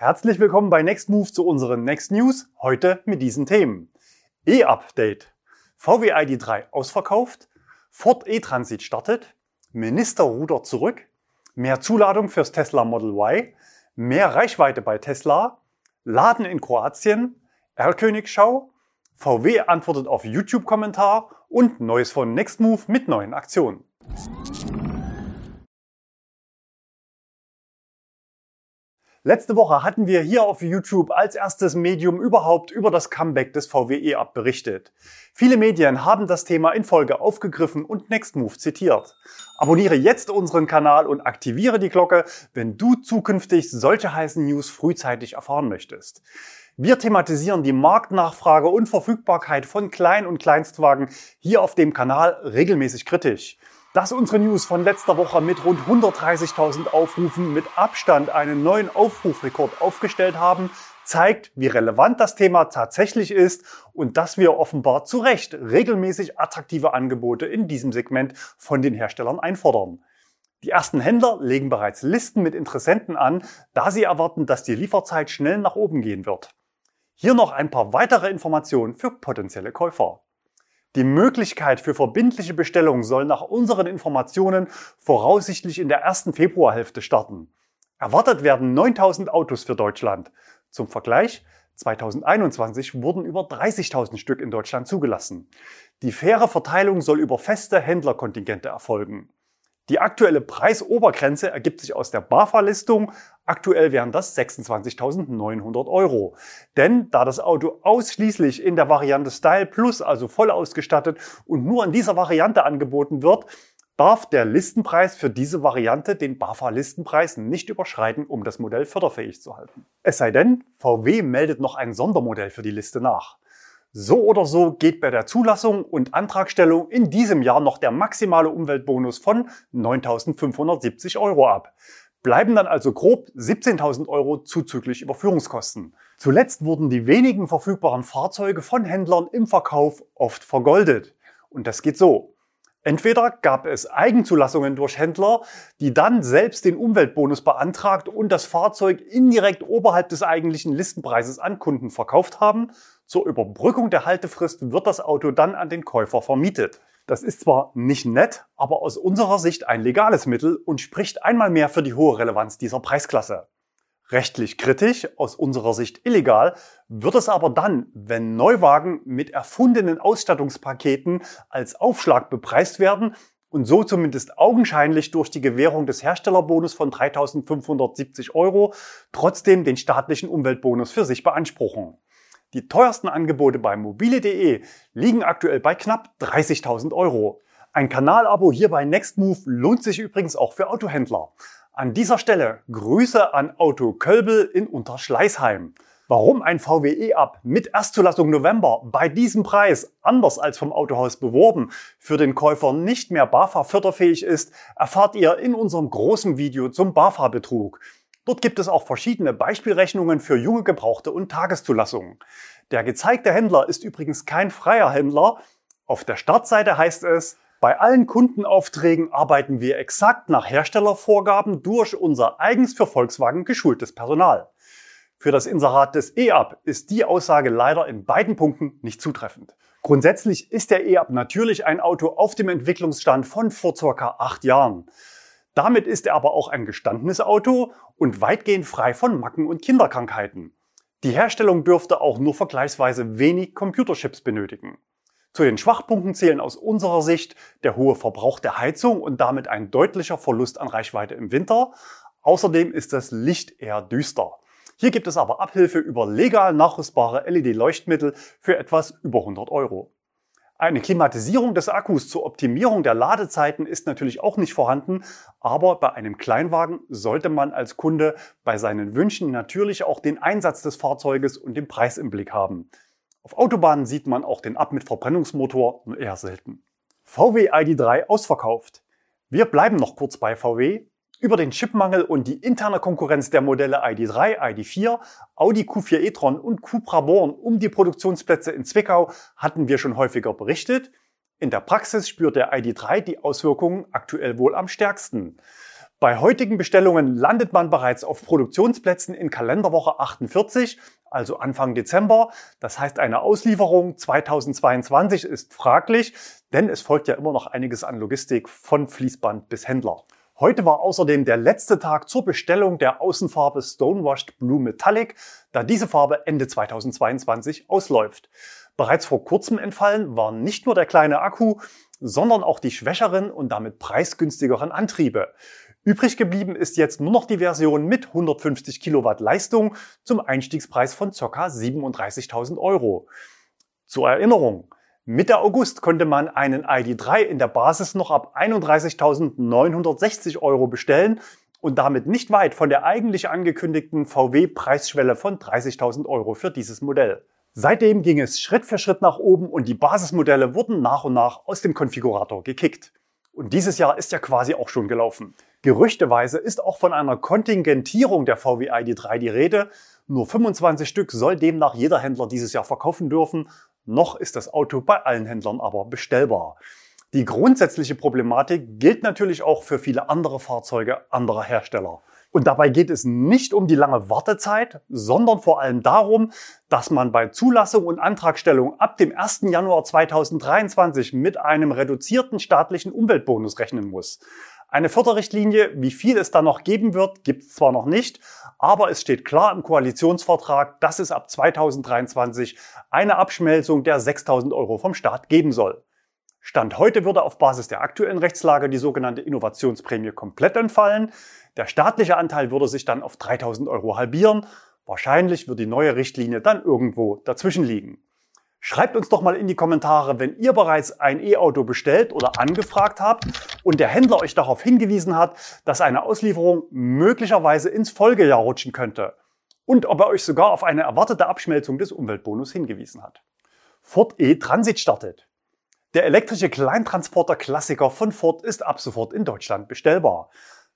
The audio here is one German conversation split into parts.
Herzlich willkommen bei Next Move zu unseren Next News. Heute mit diesen Themen. E-Update. VW ID3 ausverkauft. Ford E-Transit startet. Minister rudert zurück. Mehr Zuladung fürs Tesla Model Y. Mehr Reichweite bei Tesla. Laden in Kroatien. R-Königschau. VW antwortet auf YouTube-Kommentar und Neues von Next Move mit neuen Aktionen. Letzte Woche hatten wir hier auf YouTube als erstes Medium überhaupt über das Comeback des VWE ab berichtet. Viele Medien haben das Thema in Folge aufgegriffen und Nextmove zitiert. Abonniere jetzt unseren Kanal und aktiviere die Glocke, wenn du zukünftig solche heißen News frühzeitig erfahren möchtest. Wir thematisieren die Marktnachfrage und Verfügbarkeit von Klein- und Kleinstwagen hier auf dem Kanal regelmäßig kritisch. Dass unsere News von letzter Woche mit rund 130.000 Aufrufen mit Abstand einen neuen Aufrufrekord aufgestellt haben, zeigt, wie relevant das Thema tatsächlich ist und dass wir offenbar zu Recht regelmäßig attraktive Angebote in diesem Segment von den Herstellern einfordern. Die ersten Händler legen bereits Listen mit Interessenten an, da sie erwarten, dass die Lieferzeit schnell nach oben gehen wird. Hier noch ein paar weitere Informationen für potenzielle Käufer. Die Möglichkeit für verbindliche Bestellungen soll nach unseren Informationen voraussichtlich in der ersten Februarhälfte starten. Erwartet werden 9000 Autos für Deutschland. Zum Vergleich, 2021 wurden über 30.000 Stück in Deutschland zugelassen. Die faire Verteilung soll über feste Händlerkontingente erfolgen. Die aktuelle Preisobergrenze ergibt sich aus der BAFA-Listung. Aktuell wären das 26.900 Euro. Denn da das Auto ausschließlich in der Variante Style Plus, also voll ausgestattet und nur in dieser Variante angeboten wird, darf der Listenpreis für diese Variante den BAFA-Listenpreis nicht überschreiten, um das Modell förderfähig zu halten. Es sei denn, VW meldet noch ein Sondermodell für die Liste nach. So oder so geht bei der Zulassung und Antragstellung in diesem Jahr noch der maximale Umweltbonus von 9.570 Euro ab. Bleiben dann also grob 17.000 Euro zuzüglich Überführungskosten. Zuletzt wurden die wenigen verfügbaren Fahrzeuge von Händlern im Verkauf oft vergoldet. Und das geht so. Entweder gab es Eigenzulassungen durch Händler, die dann selbst den Umweltbonus beantragt und das Fahrzeug indirekt oberhalb des eigentlichen Listenpreises an Kunden verkauft haben. Zur Überbrückung der Haltefrist wird das Auto dann an den Käufer vermietet. Das ist zwar nicht nett, aber aus unserer Sicht ein legales Mittel und spricht einmal mehr für die hohe Relevanz dieser Preisklasse. Rechtlich kritisch, aus unserer Sicht illegal, wird es aber dann, wenn Neuwagen mit erfundenen Ausstattungspaketen als Aufschlag bepreist werden und so zumindest augenscheinlich durch die Gewährung des Herstellerbonus von 3.570 Euro trotzdem den staatlichen Umweltbonus für sich beanspruchen. Die teuersten Angebote bei mobile.de liegen aktuell bei knapp 30.000 Euro. Ein Kanalabo hier bei Nextmove lohnt sich übrigens auch für Autohändler. An dieser Stelle Grüße an Auto Kölbel in Unterschleißheim. Warum ein VW E-Up mit Erstzulassung November bei diesem Preis, anders als vom Autohaus beworben, für den Käufer nicht mehr BAFA förderfähig ist, erfahrt ihr in unserem großen Video zum BAFA-Betrug. Dort gibt es auch verschiedene Beispielrechnungen für junge Gebrauchte und Tageszulassungen. Der gezeigte Händler ist übrigens kein freier Händler. Auf der Startseite heißt es, bei allen Kundenaufträgen arbeiten wir exakt nach Herstellervorgaben durch unser eigens für Volkswagen geschultes Personal. Für das Inserat des E-Up ist die Aussage leider in beiden Punkten nicht zutreffend. Grundsätzlich ist der E-Up natürlich ein Auto auf dem Entwicklungsstand von vor circa acht Jahren. Damit ist er aber auch ein gestandenes Auto und weitgehend frei von Macken und Kinderkrankheiten. Die Herstellung dürfte auch nur vergleichsweise wenig Computerchips benötigen. Zu den Schwachpunkten zählen aus unserer Sicht der hohe Verbrauch der Heizung und damit ein deutlicher Verlust an Reichweite im Winter. Außerdem ist das Licht eher düster. Hier gibt es aber Abhilfe über legal nachrüstbare LED-Leuchtmittel für etwas über 100 Euro. Eine Klimatisierung des Akkus zur Optimierung der Ladezeiten ist natürlich auch nicht vorhanden, aber bei einem Kleinwagen sollte man als Kunde bei seinen Wünschen natürlich auch den Einsatz des Fahrzeuges und den Preis im Blick haben. Auf Autobahnen sieht man auch den Ab mit Verbrennungsmotor nur eher selten. VW ID3 ausverkauft. Wir bleiben noch kurz bei VW. Über den Chipmangel und die interne Konkurrenz der Modelle ID3, ID4, Audi Q4 e-tron und Cupra Born um die Produktionsplätze in Zwickau hatten wir schon häufiger berichtet. In der Praxis spürt der ID3 die Auswirkungen aktuell wohl am stärksten. Bei heutigen Bestellungen landet man bereits auf Produktionsplätzen in Kalenderwoche 48, also Anfang Dezember. Das heißt, eine Auslieferung 2022 ist fraglich, denn es folgt ja immer noch einiges an Logistik von Fließband bis Händler. Heute war außerdem der letzte Tag zur Bestellung der Außenfarbe Stonewashed Blue Metallic, da diese Farbe Ende 2022 ausläuft. Bereits vor kurzem entfallen waren nicht nur der kleine Akku, sondern auch die schwächeren und damit preisgünstigeren Antriebe. Übrig geblieben ist jetzt nur noch die Version mit 150 Kilowatt Leistung zum Einstiegspreis von ca. 37.000 Euro. Zur Erinnerung, Mitte August konnte man einen ID3 in der Basis noch ab 31.960 Euro bestellen und damit nicht weit von der eigentlich angekündigten VW-Preisschwelle von 30.000 Euro für dieses Modell. Seitdem ging es Schritt für Schritt nach oben und die Basismodelle wurden nach und nach aus dem Konfigurator gekickt. Und dieses Jahr ist ja quasi auch schon gelaufen. Gerüchteweise ist auch von einer Kontingentierung der VW ID3 die Rede. Nur 25 Stück soll demnach jeder Händler dieses Jahr verkaufen dürfen. Noch ist das Auto bei allen Händlern aber bestellbar. Die grundsätzliche Problematik gilt natürlich auch für viele andere Fahrzeuge anderer Hersteller. Und dabei geht es nicht um die lange Wartezeit, sondern vor allem darum, dass man bei Zulassung und Antragstellung ab dem 1. Januar 2023 mit einem reduzierten staatlichen Umweltbonus rechnen muss. Eine Förderrichtlinie, wie viel es da noch geben wird, gibt es zwar noch nicht, aber es steht klar im Koalitionsvertrag, dass es ab 2023 eine Abschmelzung der 6000 Euro vom Staat geben soll. Stand heute würde auf Basis der aktuellen Rechtslage die sogenannte Innovationsprämie komplett entfallen. Der staatliche Anteil würde sich dann auf 3000 Euro halbieren. Wahrscheinlich wird die neue Richtlinie dann irgendwo dazwischen liegen. Schreibt uns doch mal in die Kommentare, wenn ihr bereits ein E-Auto bestellt oder angefragt habt und der Händler euch darauf hingewiesen hat, dass eine Auslieferung möglicherweise ins Folgejahr rutschen könnte. Und ob er euch sogar auf eine erwartete Abschmelzung des Umweltbonus hingewiesen hat. Ford E-Transit startet. Der elektrische Kleintransporter Klassiker von Ford ist ab sofort in Deutschland bestellbar.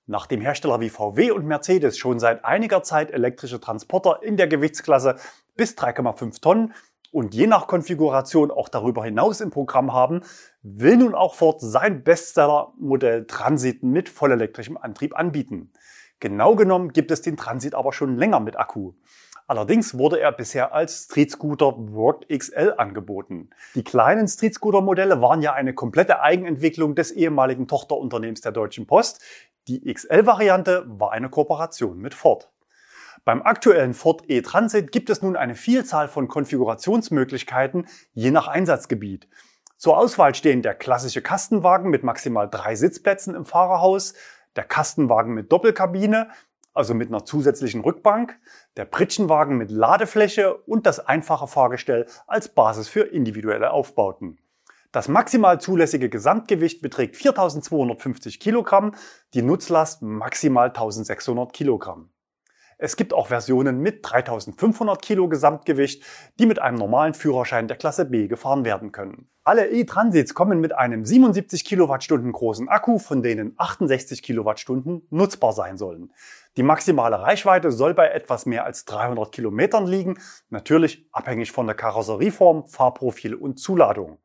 Nachdem Hersteller wie VW und Mercedes schon seit einiger Zeit elektrische Transporter in der Gewichtsklasse bis 3,5 Tonnen und je nach Konfiguration auch darüber hinaus im Programm haben, will nun auch Ford sein Bestseller-Modell Transit mit vollelektrischem Antrieb anbieten. Genau genommen gibt es den Transit aber schon länger mit Akku. Allerdings wurde er bisher als Street Scooter Work XL angeboten. Die kleinen Street Scooter Modelle waren ja eine komplette Eigenentwicklung des ehemaligen Tochterunternehmens der Deutschen Post. Die XL-Variante war eine Kooperation mit Ford. Beim aktuellen Ford E-Transit gibt es nun eine Vielzahl von Konfigurationsmöglichkeiten je nach Einsatzgebiet. Zur Auswahl stehen der klassische Kastenwagen mit maximal drei Sitzplätzen im Fahrerhaus, der Kastenwagen mit Doppelkabine, also mit einer zusätzlichen Rückbank, der Pritschenwagen mit Ladefläche und das einfache Fahrgestell als Basis für individuelle Aufbauten. Das maximal zulässige Gesamtgewicht beträgt 4250 Kilogramm, die Nutzlast maximal 1600 Kilogramm. Es gibt auch Versionen mit 3500 Kilo Gesamtgewicht, die mit einem normalen Führerschein der Klasse B gefahren werden können. Alle E-Transits kommen mit einem 77 Kilowattstunden großen Akku, von denen 68 Kilowattstunden nutzbar sein sollen. Die maximale Reichweite soll bei etwas mehr als 300 Kilometern liegen, natürlich abhängig von der Karosserieform, Fahrprofil und Zuladung.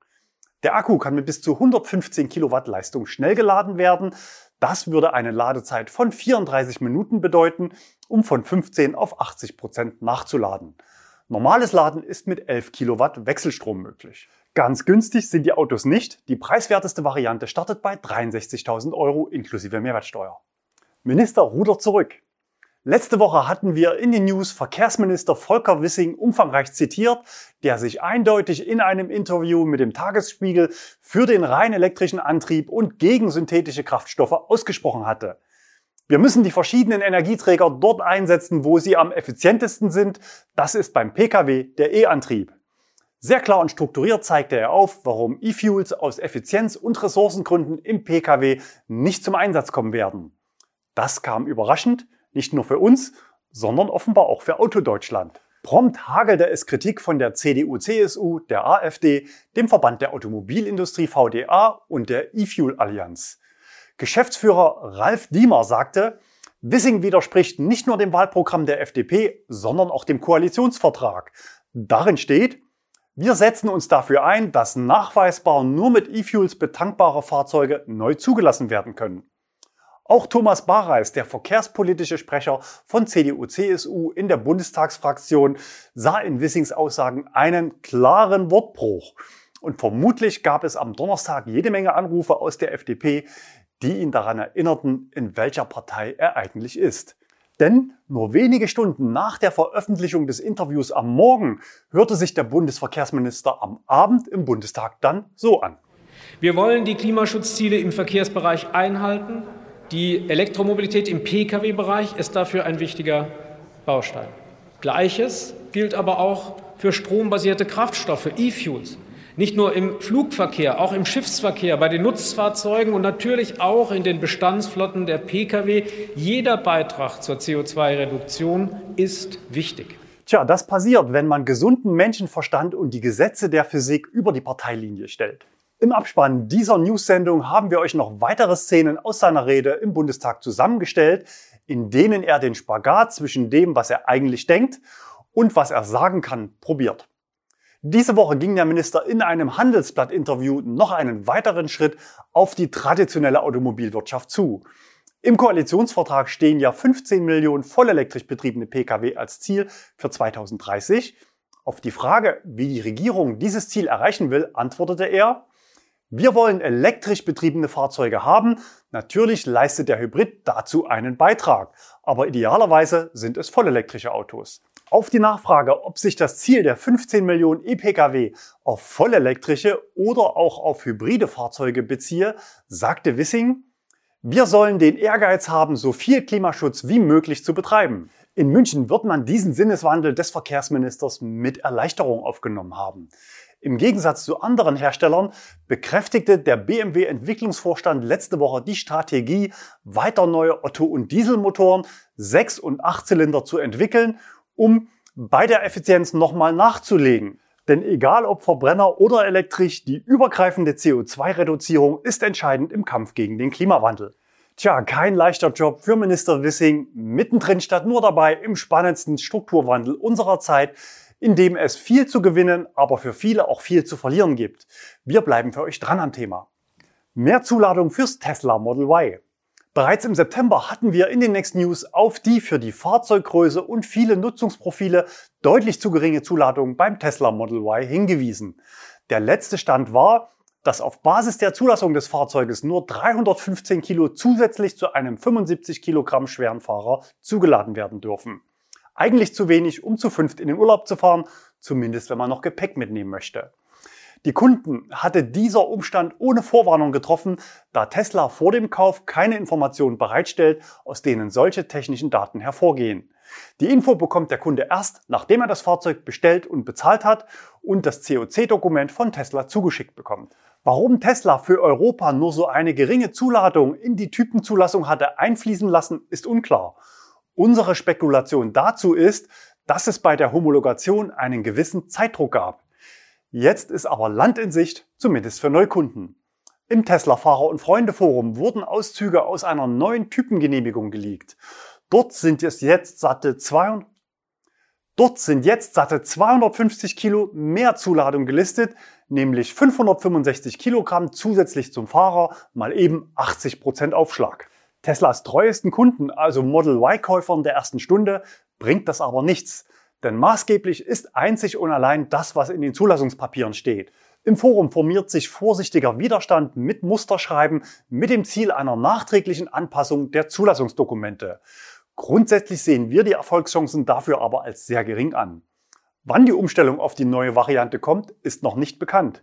Der Akku kann mit bis zu 115 Kilowatt Leistung schnell geladen werden. Das würde eine Ladezeit von 34 Minuten bedeuten, um von 15 auf 80 Prozent nachzuladen. Normales Laden ist mit 11 Kilowatt Wechselstrom möglich. Ganz günstig sind die Autos nicht. Die preiswerteste Variante startet bei 63.000 Euro inklusive Mehrwertsteuer. Minister rudert zurück. Letzte Woche hatten wir in den News Verkehrsminister Volker Wissing umfangreich zitiert, der sich eindeutig in einem Interview mit dem Tagesspiegel für den rein elektrischen Antrieb und gegen synthetische Kraftstoffe ausgesprochen hatte. Wir müssen die verschiedenen Energieträger dort einsetzen, wo sie am effizientesten sind. Das ist beim Pkw der E-Antrieb. Sehr klar und strukturiert zeigte er auf, warum E-Fuels aus Effizienz- und Ressourcengründen im Pkw nicht zum Einsatz kommen werden. Das kam überraschend, nicht nur für uns, sondern offenbar auch für Autodeutschland. Prompt hagelte es Kritik von der CDU-CSU, der AfD, dem Verband der Automobilindustrie VDA und der E-Fuel-Allianz. Geschäftsführer Ralf Diemer sagte, Wissing widerspricht nicht nur dem Wahlprogramm der FDP, sondern auch dem Koalitionsvertrag. Darin steht, wir setzen uns dafür ein, dass nachweisbar nur mit E-Fuels betankbare Fahrzeuge neu zugelassen werden können. Auch Thomas Bareis, der verkehrspolitische Sprecher von CDU-CSU in der Bundestagsfraktion, sah in Wissings Aussagen einen klaren Wortbruch. Und vermutlich gab es am Donnerstag jede Menge Anrufe aus der FDP, die ihn daran erinnerten, in welcher Partei er eigentlich ist. Denn nur wenige Stunden nach der Veröffentlichung des Interviews am Morgen hörte sich der Bundesverkehrsminister am Abend im Bundestag dann so an. Wir wollen die Klimaschutzziele im Verkehrsbereich einhalten. Die Elektromobilität im Pkw-Bereich ist dafür ein wichtiger Baustein. Gleiches gilt aber auch für strombasierte Kraftstoffe, E-Fuels. Nicht nur im Flugverkehr, auch im Schiffsverkehr, bei den Nutzfahrzeugen und natürlich auch in den Bestandsflotten der Pkw. Jeder Beitrag zur CO2-Reduktion ist wichtig. Tja, das passiert, wenn man gesunden Menschenverstand und die Gesetze der Physik über die Parteilinie stellt. Im Abspann dieser News-Sendung haben wir euch noch weitere Szenen aus seiner Rede im Bundestag zusammengestellt, in denen er den Spagat zwischen dem, was er eigentlich denkt und was er sagen kann, probiert. Diese Woche ging der Minister in einem Handelsblatt-Interview noch einen weiteren Schritt auf die traditionelle Automobilwirtschaft zu. Im Koalitionsvertrag stehen ja 15 Millionen vollelektrisch betriebene Pkw als Ziel für 2030. Auf die Frage, wie die Regierung dieses Ziel erreichen will, antwortete er, wir wollen elektrisch betriebene Fahrzeuge haben. Natürlich leistet der Hybrid dazu einen Beitrag. Aber idealerweise sind es vollelektrische Autos. Auf die Nachfrage, ob sich das Ziel der 15 Millionen E-Pkw auf vollelektrische oder auch auf hybride Fahrzeuge beziehe, sagte Wissing, wir sollen den Ehrgeiz haben, so viel Klimaschutz wie möglich zu betreiben. In München wird man diesen Sinneswandel des Verkehrsministers mit Erleichterung aufgenommen haben. Im Gegensatz zu anderen Herstellern bekräftigte der BMW Entwicklungsvorstand letzte Woche die Strategie, weiter neue Otto- und Dieselmotoren, 6- und 8-Zylinder zu entwickeln um bei der Effizienz nochmal nachzulegen. Denn egal ob Verbrenner oder elektrisch, die übergreifende CO2-Reduzierung ist entscheidend im Kampf gegen den Klimawandel. Tja, kein leichter Job für Minister Wissing, mittendrin statt nur dabei im spannendsten Strukturwandel unserer Zeit, in dem es viel zu gewinnen, aber für viele auch viel zu verlieren gibt. Wir bleiben für euch dran am Thema. Mehr Zuladung fürs Tesla Model Y. Bereits im September hatten wir in den Next News auf die für die Fahrzeuggröße und viele Nutzungsprofile deutlich zu geringe Zuladung beim Tesla Model Y hingewiesen. Der letzte Stand war, dass auf Basis der Zulassung des Fahrzeuges nur 315 Kilo zusätzlich zu einem 75 Kilogramm schweren Fahrer zugeladen werden dürfen. Eigentlich zu wenig, um zu fünft in den Urlaub zu fahren, zumindest wenn man noch Gepäck mitnehmen möchte. Die Kunden hatte dieser Umstand ohne Vorwarnung getroffen, da Tesla vor dem Kauf keine Informationen bereitstellt, aus denen solche technischen Daten hervorgehen. Die Info bekommt der Kunde erst, nachdem er das Fahrzeug bestellt und bezahlt hat und das COC-Dokument von Tesla zugeschickt bekommt. Warum Tesla für Europa nur so eine geringe Zuladung in die Typenzulassung hatte einfließen lassen, ist unklar. Unsere Spekulation dazu ist, dass es bei der Homologation einen gewissen Zeitdruck gab. Jetzt ist aber Land in Sicht, zumindest für Neukunden. Im Tesla-Fahrer- und Freunde-Forum wurden Auszüge aus einer neuen Typengenehmigung geleakt. Dort sind es jetzt satte 200, Dort sind jetzt satte 250 Kilo mehr Zuladung gelistet, nämlich 565 Kilogramm zusätzlich zum Fahrer, mal eben 80 Prozent Aufschlag. Teslas treuesten Kunden, also Model Y-Käufern der ersten Stunde, bringt das aber nichts. Denn maßgeblich ist einzig und allein das, was in den Zulassungspapieren steht. Im Forum formiert sich vorsichtiger Widerstand mit Musterschreiben mit dem Ziel einer nachträglichen Anpassung der Zulassungsdokumente. Grundsätzlich sehen wir die Erfolgschancen dafür aber als sehr gering an. Wann die Umstellung auf die neue Variante kommt, ist noch nicht bekannt.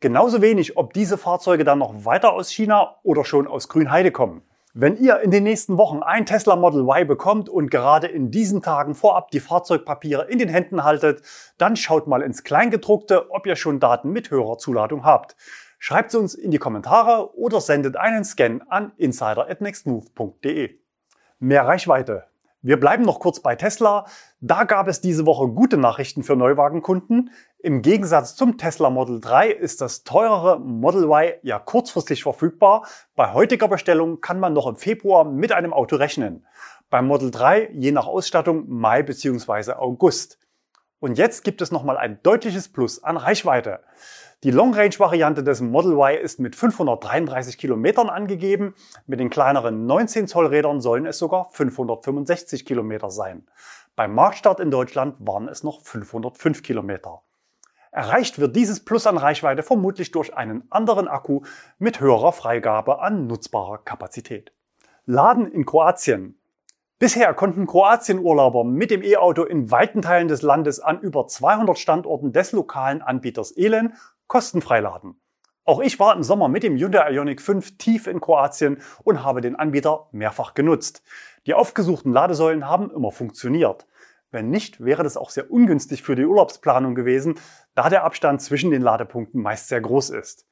Genauso wenig, ob diese Fahrzeuge dann noch weiter aus China oder schon aus Grünheide kommen. Wenn ihr in den nächsten Wochen ein Tesla Model Y bekommt und gerade in diesen Tagen vorab die Fahrzeugpapiere in den Händen haltet, dann schaut mal ins Kleingedruckte, ob ihr schon Daten mit höherer Zuladung habt. Schreibt sie uns in die Kommentare oder sendet einen Scan an insider@nextmove.de. Mehr Reichweite, wir bleiben noch kurz bei Tesla. Da gab es diese Woche gute Nachrichten für Neuwagenkunden. Im Gegensatz zum Tesla Model 3 ist das teurere Model Y ja kurzfristig verfügbar. Bei heutiger Bestellung kann man noch im Februar mit einem Auto rechnen. Beim Model 3 je nach Ausstattung Mai bzw. August. Und jetzt gibt es nochmal ein deutliches Plus an Reichweite. Die Long-Range-Variante des Model Y ist mit 533 Kilometern angegeben. Mit den kleineren 19 Zoll Rädern sollen es sogar 565 Kilometer sein. Beim Marktstart in Deutschland waren es noch 505 Kilometer. Erreicht wird dieses Plus an Reichweite vermutlich durch einen anderen Akku mit höherer Freigabe an nutzbarer Kapazität. Laden in Kroatien. Bisher konnten Kroatien-Urlauber mit dem E-Auto in weiten Teilen des Landes an über 200 Standorten des lokalen Anbieters Elen kostenfrei laden. Auch ich war im Sommer mit dem Hyundai Ioniq 5 tief in Kroatien und habe den Anbieter mehrfach genutzt. Die aufgesuchten Ladesäulen haben immer funktioniert. Wenn nicht, wäre das auch sehr ungünstig für die Urlaubsplanung gewesen, da der Abstand zwischen den Ladepunkten meist sehr groß ist.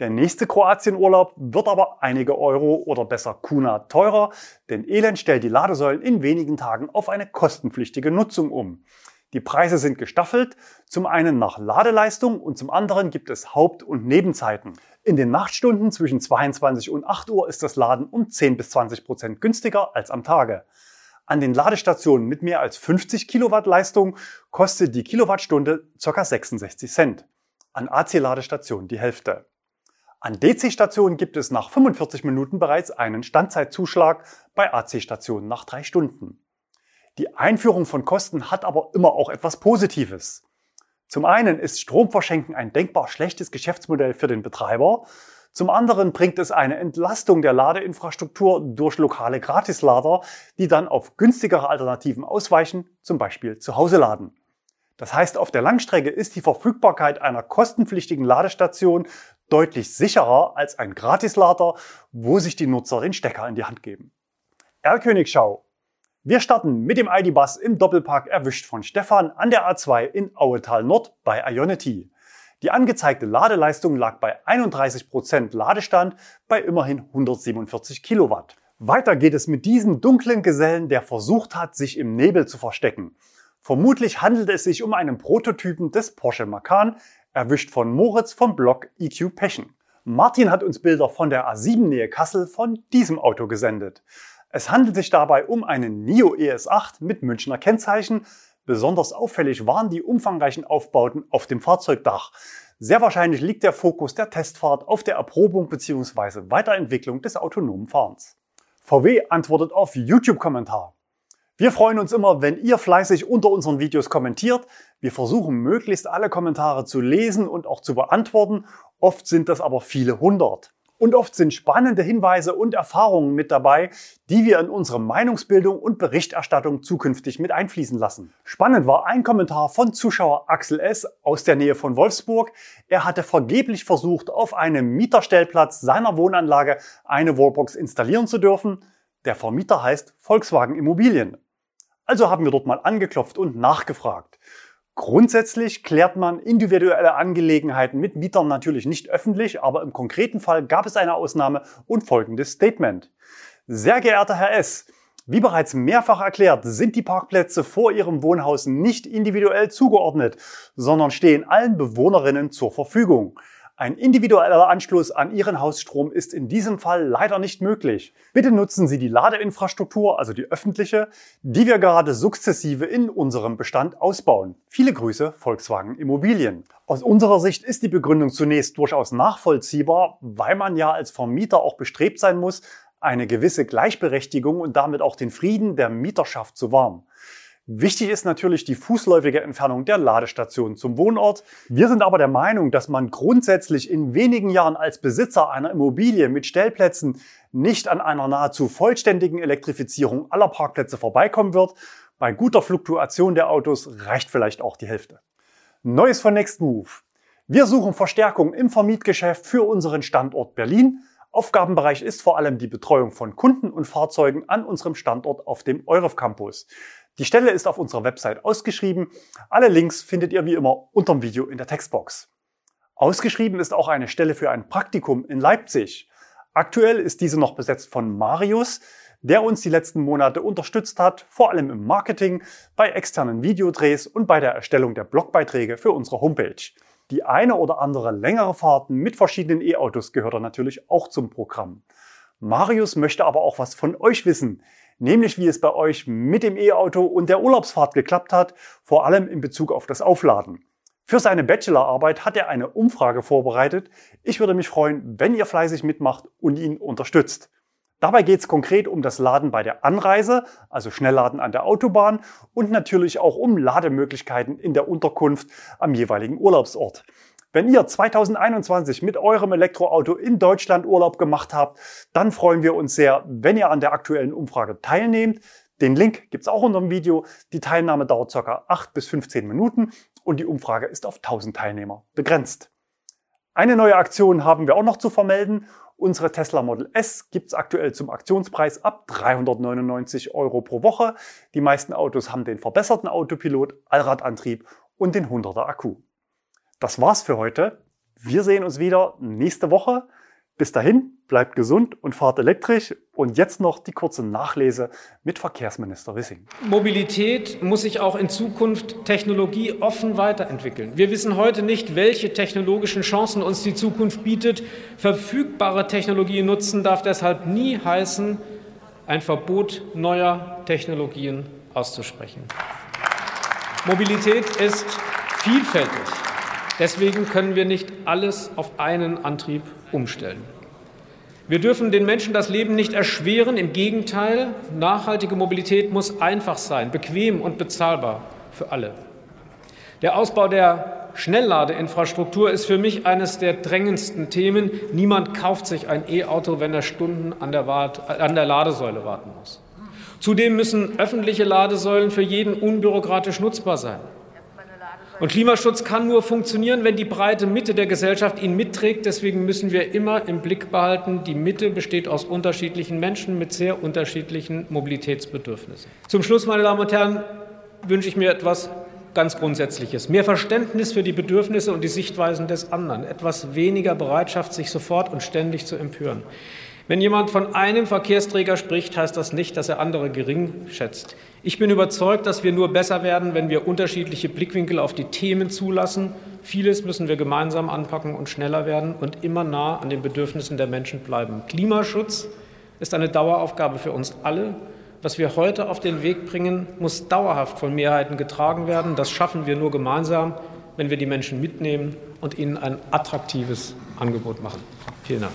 Der nächste Kroatienurlaub wird aber einige Euro oder besser Kuna teurer, denn Elend stellt die Ladesäulen in wenigen Tagen auf eine kostenpflichtige Nutzung um. Die Preise sind gestaffelt, zum einen nach Ladeleistung und zum anderen gibt es Haupt- und Nebenzeiten. In den Nachtstunden zwischen 22 und 8 Uhr ist das Laden um 10 bis 20 Prozent günstiger als am Tage. An den Ladestationen mit mehr als 50 Kilowatt Leistung kostet die Kilowattstunde ca. 66 Cent. An AC-Ladestationen die Hälfte. An DC-Stationen gibt es nach 45 Minuten bereits einen Standzeitzuschlag, bei AC-Stationen nach drei Stunden. Die Einführung von Kosten hat aber immer auch etwas Positives. Zum einen ist Stromverschenken ein denkbar schlechtes Geschäftsmodell für den Betreiber. Zum anderen bringt es eine Entlastung der Ladeinfrastruktur durch lokale Gratislader, die dann auf günstigere Alternativen ausweichen, zum Beispiel zu Hause laden. Das heißt, auf der Langstrecke ist die Verfügbarkeit einer kostenpflichtigen Ladestation deutlich sicherer als ein Gratislader, wo sich die Nutzer den Stecker in die Hand geben. Erlkönigschau wir starten mit dem ID-Bus im Doppelpark erwischt von Stefan an der A2 in Auetal Nord bei Ionity. Die angezeigte Ladeleistung lag bei 31% Ladestand bei immerhin 147 Kilowatt. Weiter geht es mit diesem dunklen Gesellen, der versucht hat, sich im Nebel zu verstecken. Vermutlich handelt es sich um einen Prototypen des Porsche Macan, erwischt von Moritz vom Blog EQ Passion. Martin hat uns Bilder von der A7 Nähe Kassel von diesem Auto gesendet. Es handelt sich dabei um einen NIO ES8 mit Münchner Kennzeichen. Besonders auffällig waren die umfangreichen Aufbauten auf dem Fahrzeugdach. Sehr wahrscheinlich liegt der Fokus der Testfahrt auf der Erprobung bzw. Weiterentwicklung des autonomen Fahrens. VW antwortet auf YouTube-Kommentar. Wir freuen uns immer, wenn ihr fleißig unter unseren Videos kommentiert. Wir versuchen möglichst alle Kommentare zu lesen und auch zu beantworten. Oft sind das aber viele hundert. Und oft sind spannende Hinweise und Erfahrungen mit dabei, die wir in unsere Meinungsbildung und Berichterstattung zukünftig mit einfließen lassen. Spannend war ein Kommentar von Zuschauer Axel S. aus der Nähe von Wolfsburg. Er hatte vergeblich versucht, auf einem Mieterstellplatz seiner Wohnanlage eine Wallbox installieren zu dürfen. Der Vermieter heißt Volkswagen Immobilien. Also haben wir dort mal angeklopft und nachgefragt. Grundsätzlich klärt man individuelle Angelegenheiten mit Mietern natürlich nicht öffentlich, aber im konkreten Fall gab es eine Ausnahme und folgendes Statement. Sehr geehrter Herr S., wie bereits mehrfach erklärt, sind die Parkplätze vor Ihrem Wohnhaus nicht individuell zugeordnet, sondern stehen allen Bewohnerinnen zur Verfügung. Ein individueller Anschluss an Ihren Hausstrom ist in diesem Fall leider nicht möglich. Bitte nutzen Sie die Ladeinfrastruktur, also die öffentliche, die wir gerade sukzessive in unserem Bestand ausbauen. Viele Grüße, Volkswagen Immobilien. Aus unserer Sicht ist die Begründung zunächst durchaus nachvollziehbar, weil man ja als Vermieter auch bestrebt sein muss, eine gewisse Gleichberechtigung und damit auch den Frieden der Mieterschaft zu wahren. Wichtig ist natürlich die fußläufige Entfernung der Ladestation zum Wohnort. Wir sind aber der Meinung, dass man grundsätzlich in wenigen Jahren als Besitzer einer Immobilie mit Stellplätzen nicht an einer nahezu vollständigen Elektrifizierung aller Parkplätze vorbeikommen wird. Bei guter Fluktuation der Autos reicht vielleicht auch die Hälfte. Neues von Nextmove. Wir suchen Verstärkung im Vermietgeschäft für unseren Standort Berlin. Aufgabenbereich ist vor allem die Betreuung von Kunden und Fahrzeugen an unserem Standort auf dem Euref Campus. Die Stelle ist auf unserer Website ausgeschrieben. Alle Links findet ihr wie immer unter dem Video in der Textbox. Ausgeschrieben ist auch eine Stelle für ein Praktikum in Leipzig. Aktuell ist diese noch besetzt von Marius, der uns die letzten Monate unterstützt hat, vor allem im Marketing, bei externen Videodrehs und bei der Erstellung der Blogbeiträge für unsere Homepage. Die eine oder andere längere Fahrten mit verschiedenen E-Autos gehört natürlich auch zum Programm. Marius möchte aber auch was von euch wissen. Nämlich wie es bei euch mit dem E-Auto und der Urlaubsfahrt geklappt hat, vor allem in Bezug auf das Aufladen. Für seine Bachelorarbeit hat er eine Umfrage vorbereitet. Ich würde mich freuen, wenn ihr fleißig mitmacht und ihn unterstützt. Dabei geht es konkret um das Laden bei der Anreise, also Schnellladen an der Autobahn und natürlich auch um Lademöglichkeiten in der Unterkunft am jeweiligen Urlaubsort. Wenn ihr 2021 mit eurem Elektroauto in Deutschland Urlaub gemacht habt, dann freuen wir uns sehr, wenn ihr an der aktuellen Umfrage teilnehmt. Den Link gibt's auch unter dem Video. Die Teilnahme dauert ca. 8 bis 15 Minuten und die Umfrage ist auf 1000 Teilnehmer begrenzt. Eine neue Aktion haben wir auch noch zu vermelden. Unsere Tesla Model S gibt's aktuell zum Aktionspreis ab 399 Euro pro Woche. Die meisten Autos haben den verbesserten Autopilot, Allradantrieb und den 100er Akku. Das war's für heute. Wir sehen uns wieder nächste Woche. Bis dahin, bleibt gesund und fahrt elektrisch. Und jetzt noch die kurze Nachlese mit Verkehrsminister Wissing. Mobilität muss sich auch in Zukunft technologieoffen weiterentwickeln. Wir wissen heute nicht, welche technologischen Chancen uns die Zukunft bietet. Verfügbare Technologien nutzen darf deshalb nie heißen, ein Verbot neuer Technologien auszusprechen. Mobilität ist vielfältig. Deswegen können wir nicht alles auf einen Antrieb umstellen. Wir dürfen den Menschen das Leben nicht erschweren. Im Gegenteil, nachhaltige Mobilität muss einfach sein, bequem und bezahlbar für alle. Der Ausbau der Schnellladeinfrastruktur ist für mich eines der drängendsten Themen. Niemand kauft sich ein E-Auto, wenn er Stunden an der, an der Ladesäule warten muss. Zudem müssen öffentliche Ladesäulen für jeden unbürokratisch nutzbar sein. Und Klimaschutz kann nur funktionieren, wenn die breite Mitte der Gesellschaft ihn mitträgt. Deswegen müssen wir immer im Blick behalten, die Mitte besteht aus unterschiedlichen Menschen mit sehr unterschiedlichen Mobilitätsbedürfnissen. Zum Schluss, meine Damen und Herren, wünsche ich mir etwas ganz Grundsätzliches. Mehr Verständnis für die Bedürfnisse und die Sichtweisen des anderen. Etwas weniger Bereitschaft, sich sofort und ständig zu empören. Wenn jemand von einem Verkehrsträger spricht, heißt das nicht, dass er andere gering schätzt. Ich bin überzeugt, dass wir nur besser werden, wenn wir unterschiedliche Blickwinkel auf die Themen zulassen. Vieles müssen wir gemeinsam anpacken und schneller werden und immer nah an den Bedürfnissen der Menschen bleiben. Klimaschutz ist eine Daueraufgabe für uns alle. Was wir heute auf den Weg bringen, muss dauerhaft von Mehrheiten getragen werden. Das schaffen wir nur gemeinsam, wenn wir die Menschen mitnehmen und ihnen ein attraktives Angebot machen. Vielen Dank.